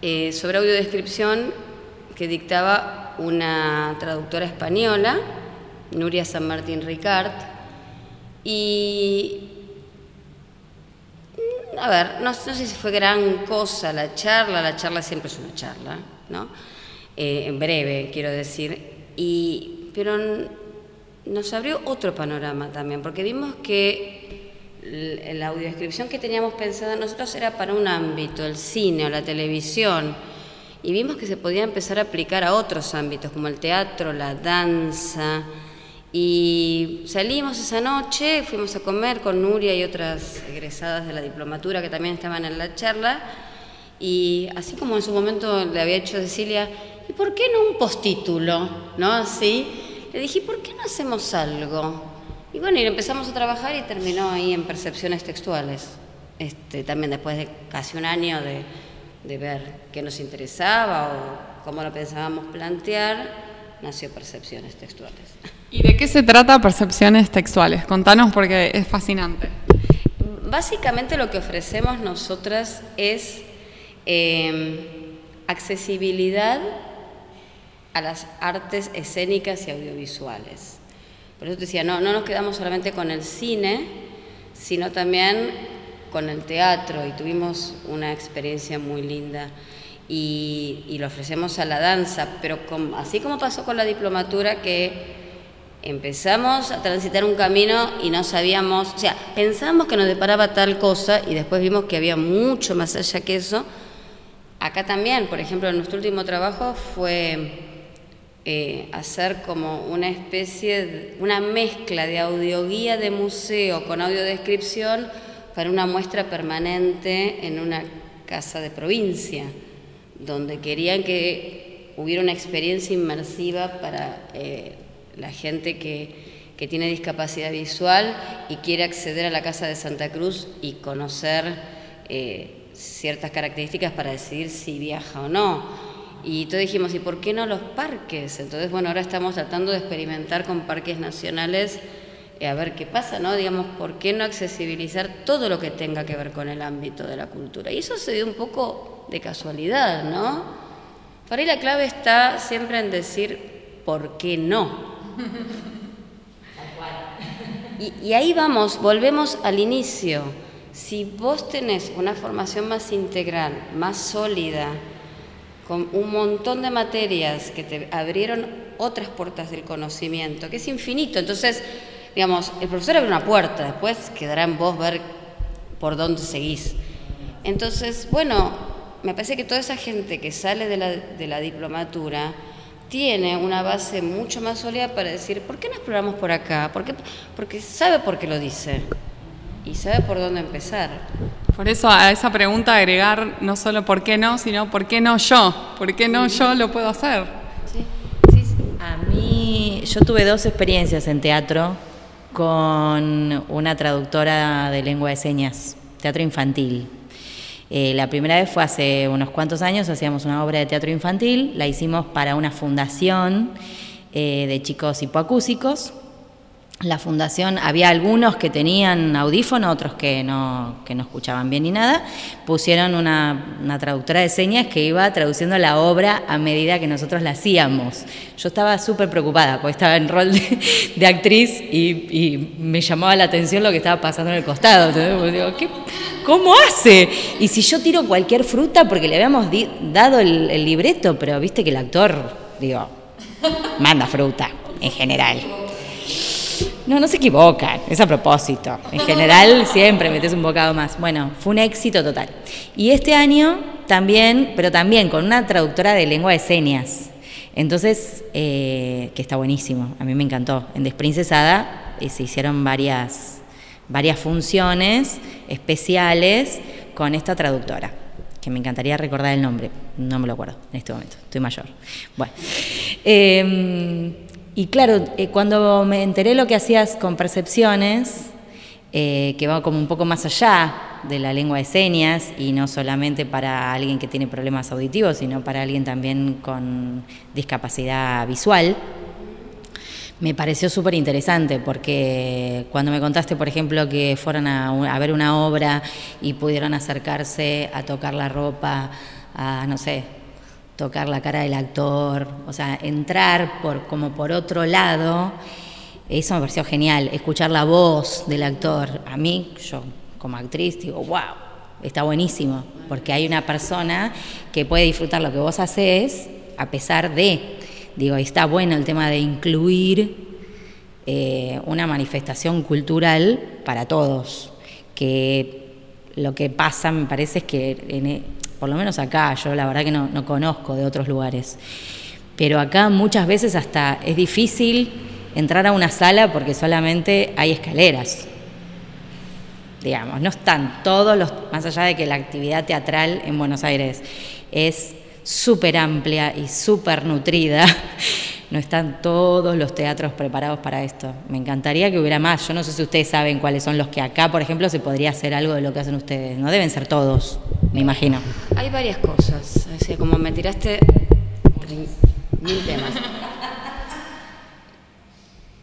eh, sobre audiodescripción que dictaba una traductora española, Nuria San Martín Ricard, y a ver, no, sé si fue gran cosa la charla, la charla siempre es una charla, ¿no? Eh, en breve, quiero decir, y pero nos abrió otro panorama también, porque vimos que la audiodescripción que teníamos pensada nosotros era para un ámbito, el cine o la televisión, y vimos que se podía empezar a aplicar a otros ámbitos, como el teatro, la danza, y salimos esa noche, fuimos a comer con Nuria y otras egresadas de la diplomatura que también estaban en la charla, y así como en su momento le había hecho Cecilia, ¿y por qué no un postítulo? ¿No? Así. Le dije, ¿por qué no hacemos algo? Y bueno, y empezamos a trabajar y terminó ahí en percepciones textuales. Este, también después de casi un año de, de ver qué nos interesaba o cómo lo pensábamos plantear, nació Percepciones Textuales. ¿Y de qué se trata Percepciones Textuales? Contanos porque es fascinante. Básicamente lo que ofrecemos nosotras es em, accesibilidad a las artes escénicas y audiovisuales. Por eso te decía, no, no nos quedamos solamente con el cine, sino también con el teatro y tuvimos una experiencia muy linda y, lo ofrecemos a la danza, pero así como pasó con la diplomatura que empezamos a transitar un camino y no sabíamos, o sea, pensamos que nos deparaba tal cosa y después vimos que había mucho más allá que eso. Acá también, por ejemplo, nuestro último trabajo fue eh, hacer como una especie, una mezcla de audioguía de museo con audiodescripción para una muestra permanente en una casa de provincia, donde querían que hubiera una experiencia inmersiva para eh, la gente que, tiene discapacidad visual y quiere acceder a la Casa de Santa Cruz y conocer eh, ciertas características para decidir si viaja o no y entonces dijimos, ¿y por qué no los parques? Entonces, bueno, ahora estamos tratando de experimentar con parques nacionales eh, a ver qué pasa, ¿no? Digamos, ¿por qué no accesibilizar todo lo que tenga que ver con el ámbito de la cultura? Y eso se dio un poco de casualidad, ¿no? Para ahí la clave está siempre en decir, ¿por qué no? Y, y ahí vamos, volvemos al inicio. Si vos tenés una formación más integral, más sólida, con un montón de materias que te abrieron otras puertas del conocimiento, que es infinito. Entonces, digamos, el profesor abre una puerta, después quedará en vos ver por dónde seguís. Entonces, bueno, me parece que toda esa gente que sale de la, de la diplomatura tiene una base mucho más sólida para decir, ¿por qué no exploramos por acá? ¿Por Porque sabe por qué lo dice y sabe por dónde empezar. Por eso a esa pregunta agregar no solo por qué no, sino por qué no yo, por qué no yo lo puedo hacer. Sí, sí, sí. A mí, yo tuve dos experiencias en teatro con una traductora de lengua de señas, teatro infantil. Eh, la primera vez fue hace unos cuantos años, hacíamos una obra de teatro infantil, la hicimos para una fundación eh, de chicos hipoacúsicos la fundación, había algunos que tenían audífono, otros que no, que no escuchaban bien ni nada, pusieron una, traductora de señas que iba traduciendo la obra a medida que nosotros la hacíamos. Yo estaba súper preocupada, porque estaba en rol de, actriz y, me llamaba la atención lo que estaba pasando en el costado. Digo, ¿Cómo hace? Y si yo tiro cualquier fruta, porque le habíamos dado el, el libreto, pero viste que el actor, digo, manda fruta en general. No, no se equivocan, es a propósito. En general siempre metes un bocado más. Bueno, fue un éxito total. Y este año también, pero también con una traductora de lengua de señas. Entonces, eh, que está buenísimo, a mí me encantó. En Desprincesada eh, se hicieron varias, varias funciones especiales con esta traductora, que me encantaría recordar el nombre, no me lo acuerdo en este momento, estoy mayor. Bueno, eh, y claro, eh, cuando me enteré lo que hacías con percepciones, eh, que va como un poco más allá de la lengua de señas y no solamente para alguien que tiene problemas auditivos, sino para alguien también con discapacidad visual, me pareció súper interesante porque cuando me contaste, por ejemplo, que fueron a, a, ver una obra y pudieron acercarse a tocar la ropa, a, no sé, tocar la cara del actor, o sea, entrar por, como por otro lado, eso me pareció genial, escuchar la voz del actor. A mí, yo como actriz, digo, wow, está buenísimo, porque hay una persona que puede disfrutar lo que vos haces a pesar de, digo, está bueno el tema de incluir eh, una manifestación cultural para todos, que lo que pasa me parece es que e, por lo menos acá, yo la verdad que no, conozco de otros lugares, pero acá muchas veces hasta es difícil entrar a una sala porque solamente hay escaleras. Digamos, no están todos los, más allá de que la actividad teatral en Buenos Aires es súper amplia y súper nutrida, no están todos los teatros preparados para esto. Me encantaría que hubiera más. Yo no sé si ustedes saben cuáles son los que acá, por ejemplo, se podría hacer algo de lo que hacen ustedes. No deben ser todos, me imagino. Hay varias cosas. Como me tiraste mil temas.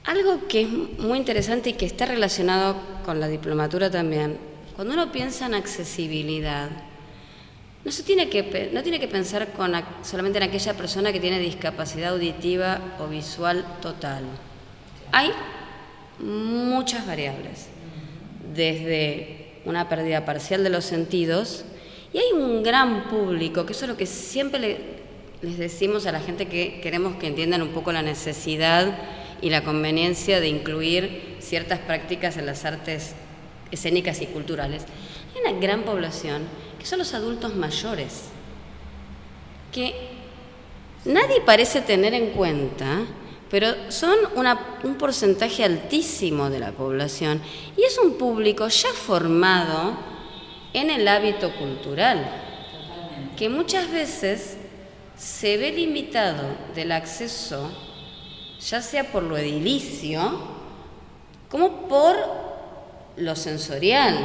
Algo que es muy interesante y que está relacionado con la diplomatura también. Cuando uno piensa en accesibilidad, no, tiene que, no tiene que pensar solamente en aquella persona que tiene discapacidad auditiva o visual total. Hay muchas variables, desde una pérdida parcial de los sentidos, y hay un gran público, que eso es lo que siempre les decimos a la gente que queremos que entiendan un poco la necesidad y la conveniencia de incluir ciertas prácticas en las artes escénicas y culturales. Hay una gran población que son los adultos mayores, que nadie parece tener en cuenta, pero son un porcentaje altísimo de la población y es un público ya formado en el hábito cultural, que muchas veces se ve limitado del acceso, ya sea por lo edilicio, como por lo sensorial.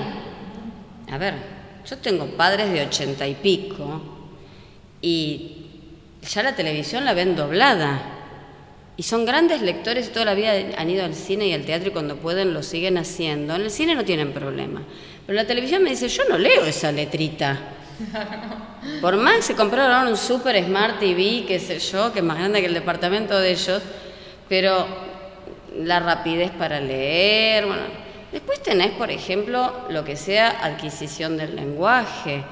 A ver, yo tengo padres de ochenta y pico y ya la televisión la ven doblada. Y son grandes lectores y toda la vida han ido al cine y al teatro y cuando pueden lo siguen haciendo. En el cine no tienen problema. Pero la televisión me dice, yo no leo esa letrita. Por más que se compraron un super smart TV, qué sé yo, que es más grande que el departamento de ellos, pero la rapidez para leer, bueno, Después tenés, por ejemplo, lo que sea adquisición del lenguaje.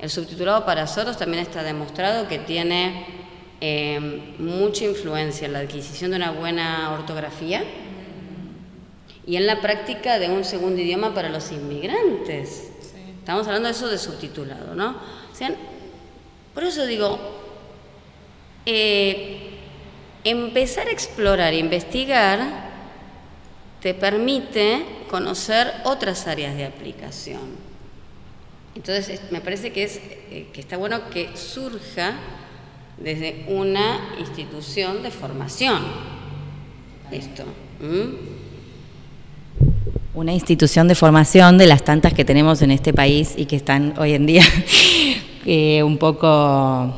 El subtitulado para sordos también está demostrado que tiene eh, mucha influencia en la adquisición de una buena ortografía y en la práctica de un segundo idioma para los inmigrantes. Estamos hablando de eso de subtitulado, ¿no? O por eso digo, eh, empezar a explorar investigar te permite conocer otras áreas de aplicación. Entonces, me parece que, es, eh, que está bueno que surja desde una institución de formación esto. Una institución de formación de las tantas que tenemos en este país y que están hoy en día eh, un poco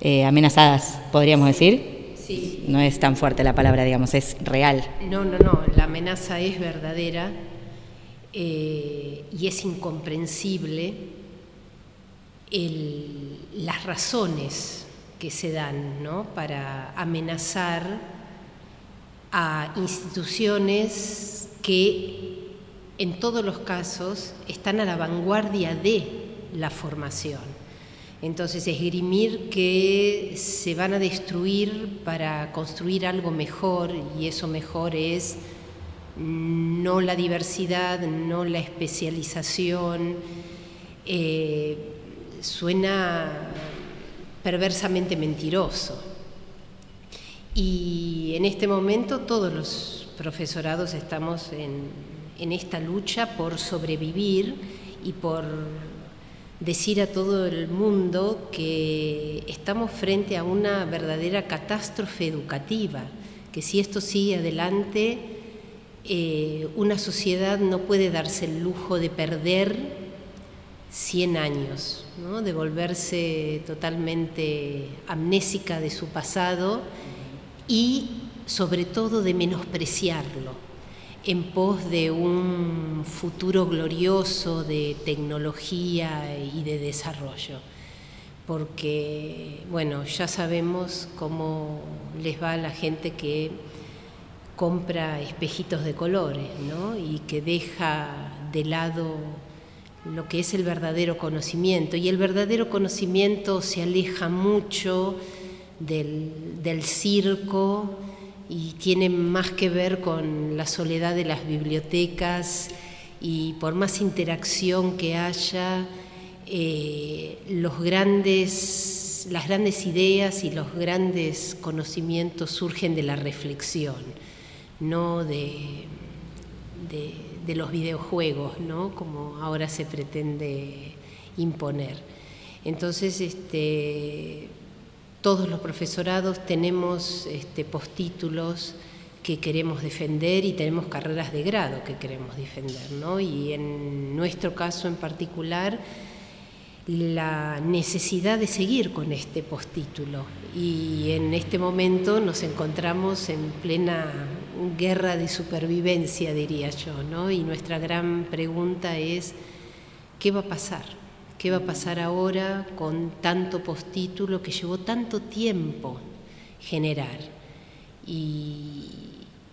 eh, amenazadas, podríamos decir. Sí. No es tan fuerte la palabra, digamos, es real. No, no, no, la amenaza es verdadera eh, y es incomprensible las razones que se dan ¿no? para amenazar a instituciones que en todos los casos están a la vanguardia de la formación. Entonces, esgrimir que se van a destruir para construir algo mejor, y eso mejor es no la diversidad, no la especialización, eh, suena perversamente mentiroso. Y en este momento todos los profesorados estamos en, esta lucha por sobrevivir y por decir a todo el mundo que estamos frente a una verdadera catástrofe educativa, que si esto sigue adelante, eh, una sociedad no puede darse el lujo de perder 100 años, de volverse totalmente amnésica de su pasado y sobre todo de menospreciarlo en pos de un futuro glorioso de tecnología y de desarrollo. Porque, bueno, ya sabemos cómo les va a la gente que compra espejitos de colores, ¿no? Y que deja de lado lo que es el verdadero conocimiento. Y el verdadero conocimiento se aleja mucho del, circo y tiene más que ver con la soledad de las bibliotecas y por más interacción que haya, eh, los grandes, las grandes ideas y los grandes conocimientos surgen de la reflexión, no de de los videojuegos, ¿no? como ahora se pretende imponer. Entonces, este, todos los profesorados tenemos este, postítulos que queremos defender y tenemos carreras de grado que queremos defender. ¿no? Y en nuestro caso en particular, la necesidad de seguir con este postítulo. Y en este momento nos encontramos en plena guerra de supervivencia, diría yo, ¿no? Y nuestra gran pregunta es, ¿qué va a pasar? ¿Qué va a pasar ahora con tanto postítulo que llevó tanto tiempo generar? Y,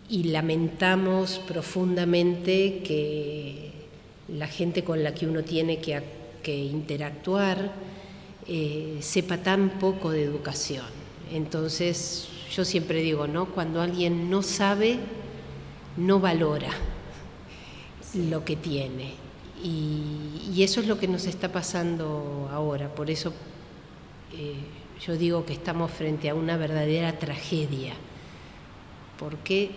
lamentamos profundamente que la gente con la que uno tiene que, interactuar eh, sepa tan poco de educación. Entonces, yo siempre digo, ¿no? Cuando alguien no sabe, no valora lo que tiene. Y, eso es lo que nos está pasando ahora. Por eso eh, yo digo que estamos frente a una verdadera tragedia. Porque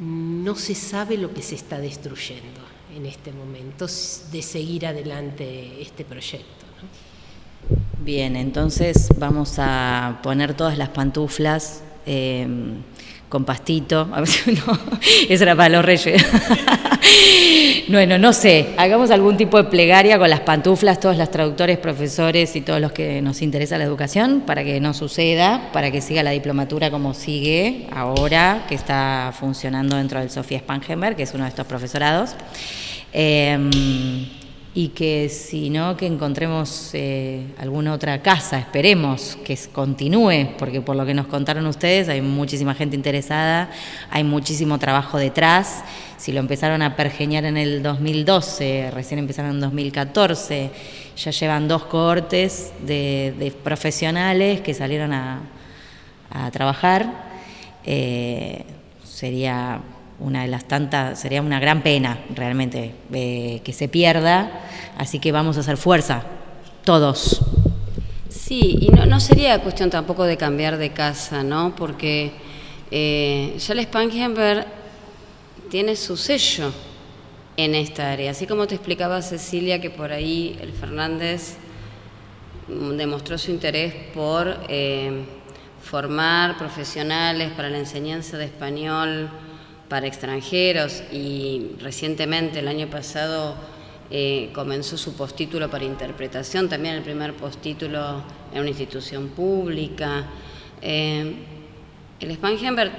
no se sabe lo que se está destruyendo en este momento de seguir adelante este proyecto. Bien, entonces vamos a poner todas las pantuflas eh, con pastito. No, eso era para los reyes. bueno, no sé, hagamos algún tipo de plegaria con las pantuflas, todos los traductores, profesores y todos los que nos interesa la educación, para que no suceda, para que siga la diplomatura como sigue ahora, que está funcionando dentro del Sofía Spangenberg, que es uno de estos profesorados. Eh, y que si no, que encontremos eh, alguna otra casa, esperemos que continúe, porque por lo que nos contaron ustedes hay muchísima gente interesada, hay muchísimo trabajo detrás, si lo empezaron a pergeñar en el 2012, recién empezaron en 2014, ya llevan dos cohortes de, profesionales que salieron a, trabajar, eh, sería una de las tantas, sería una gran pena realmente eh, que se pierda, así que vamos a hacer fuerza, todos. Sí, y no, no sería cuestión tampoco de cambiar de casa, ¿no? Porque eh, Charles Spangenberg tiene su sello en esta área. Así como te explicaba Cecilia que por ahí el Fernández demostró su interés por eh, formar profesionales para la enseñanza de español para extranjeros y recientemente el año pasado eh, comenzó su postítulo para interpretación, también el primer postítulo en una institución pública. Eh, el Spangenberg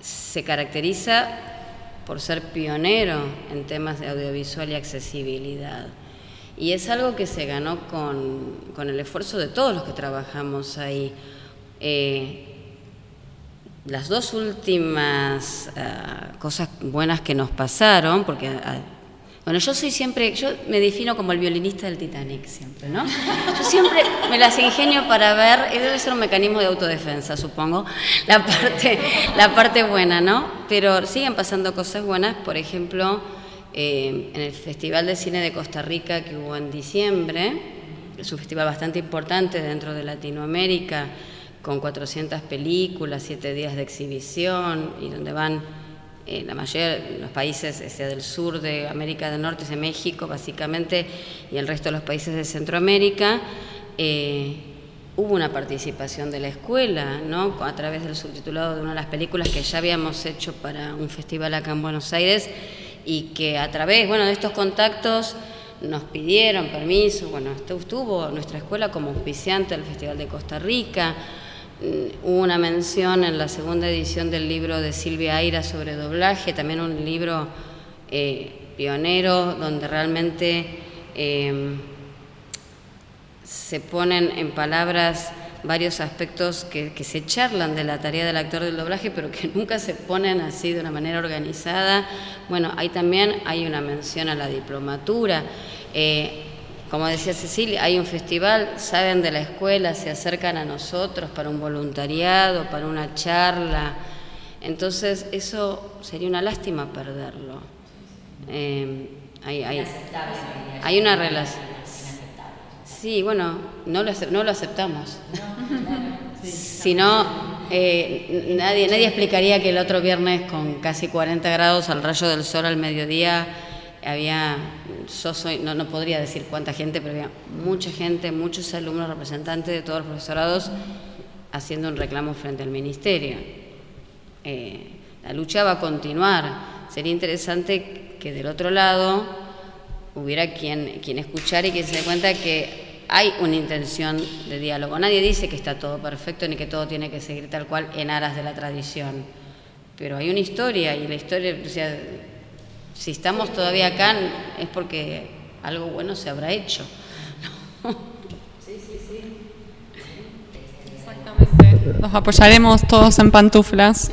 se caracteriza por ser pionero en temas de audiovisual y accesibilidad. Y es algo que se ganó con, el esfuerzo de todos los que trabajamos ahí. Eh, las dos últimas ah, cosas buenas que nos pasaron, porque ah, bueno, yo soy siempre, yo me defino como el violinista del Titanic siempre, ¿no? Yo siempre me las ingenio para ver, debe ser un mecanismo de autodefensa, supongo, la parte, la parte buena, ¿no? Pero siguen pasando cosas buenas, por ejemplo, eh, en el Festival de Cine de Costa Rica que hubo en diciembre, es un festival bastante importante dentro de Latinoamérica, con 400 películas, 7 días de exhibición, y donde van eh, la mayoría los países sea, del sur de América del Norte, de México básicamente, y el resto de los países de Centroamérica. Eh, hubo una participación de la escuela, ¿no? a través del subtitulado de una de las películas que ya habíamos hecho para un festival acá en Buenos Aires y que a través bueno, de estos contactos nos pidieron permiso, bueno, estuvo nuestra escuela como auspiciante del Festival de Costa Rica, hubo una mención en la segunda edición del libro de Silvia Aira sobre doblaje, también un libro eh, pionero donde realmente em, se ponen en palabras varios aspectos que, se charlan de la tarea del actor del doblaje, pero que nunca se ponen así de una manera organizada. Bueno, ahí también hay una mención a la diplomatura. Eh, como decía Cecilia, hay un festival, saben de la escuela, se acercan a nosotros para un voluntariado, para una charla. Entonces, eso sería una lástima perderlo. Eh, hay, una relación. Sí, bueno, no lo, no lo aceptamos. si no, eh, nadie, nadie explicaría que el otro viernes con casi 40 grados al rayo del sol al mediodía había, soy, no, no podría decir cuánta gente, pero había mucha gente, muchos alumnos representantes de todos los profesorados haciendo un reclamo frente al ministerio. Eh, la lucha va a continuar. Sería interesante que del otro lado hubiera quien, quien escuchara y quien se dé cuenta que hay una intención de diálogo. Nadie dice que está todo perfecto ni que todo tiene que seguir tal cual en aras de la tradición. Pero hay una historia y la historia, o sea, si estamos todavía acá es porque algo bueno se habrá hecho. Sí, sí, sí. Exactamente. Los apoyaremos todos en pantuflas,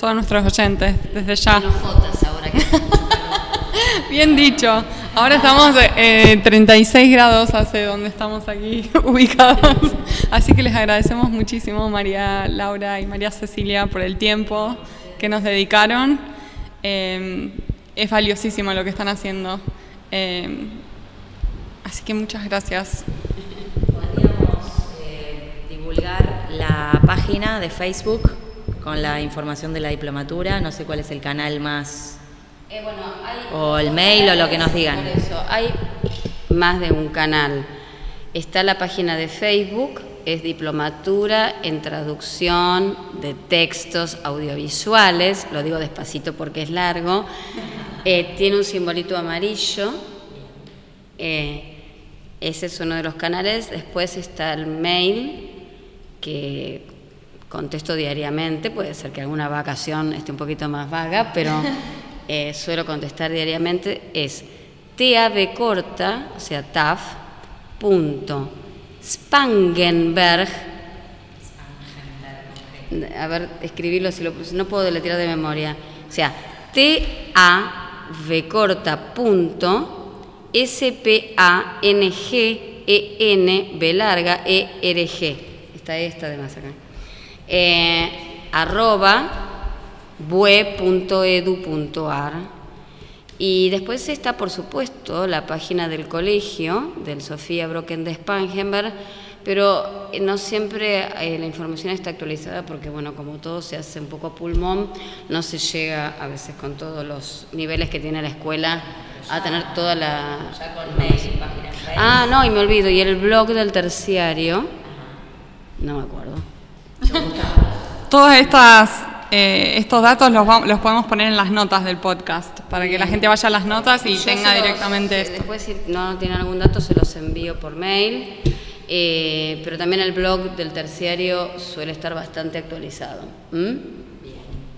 todos nuestros oyentes, desde ya. ahora que Bien dicho. Ahora estamos eh, 36 grados hace donde estamos aquí ubicados. Así que les agradecemos muchísimo María Laura y María Cecilia por el tiempo que nos dedicaron. Eh, es valiosísimo lo que están haciendo. Eh, así que muchas gracias. Podríamos eh, divulgar la página de Facebook con la información de la diplomatura. No sé cuál es el canal más eh, o el mail o lo que nos digan. Eso, hay más de un canal. Está la página de Facebook, es Diplomatura en Traducción de Textos Audiovisuales, lo digo despacito porque es largo, eh, tiene un simbolito amarillo, eh, ese es uno de los canales, después está el mail, que contesto diariamente, puede ser que alguna vacación esté un poquito más vaga, pero... Eh, suelo contestar diariamente. Es TAB corta, o sea, TAF, punto, Spangenberg, a ver, escribirlo si lo no puedo deletrear de memoria, o sea, T-A-V corta punto, S-P-A-N-G-E-N, B larga, E-R-G, está esta además acá, eh, arroba, bue.edu.ar. Y después está, por supuesto, la página del colegio, del Sofía Brocken de Spangenberg, pero no siempre la información está actualizada porque, bueno, como todo se hace un poco a pulmón, no se llega a veces con todos los niveles que tiene la escuela a tener toda la... Ya con mail, página. Ah, no, y me olvido, y el blog del terciario, no me acuerdo. Todos estas, eh, estos datos los, va- los podemos poner en las notas del podcast para que la gente vaya a las notas y Yo tenga los- directamente eh, esto. Después, si no tienen algún dato, se los envío por mail. Eh, pero también el blog del terciario suele estar bastante actualizado. ¿Mm?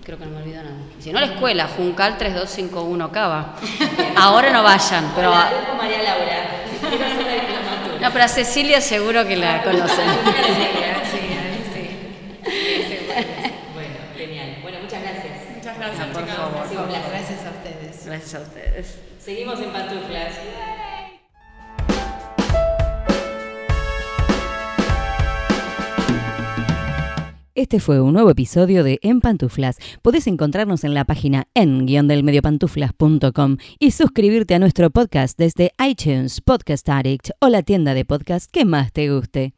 Creo que no me olvido nada. Si no, la escuela, Juncal 3251 Cava. Ahora no vayan, pero. Hola, a- grupo María Laura. No, pero a Cecilia seguro que la conocen. Bueno, genial. Bueno, muchas gracias. Muchas gracias, por chicas. favor. Ha sido un placer. Gracias a ustedes. Gracias a ustedes. Seguimos en pantuflas. Este fue un nuevo episodio de En Pantuflas. Podés encontrarnos en la página en-delmediopantuflas.com y suscribirte a nuestro podcast desde iTunes, Podcast Addict o la tienda de podcast que más te guste.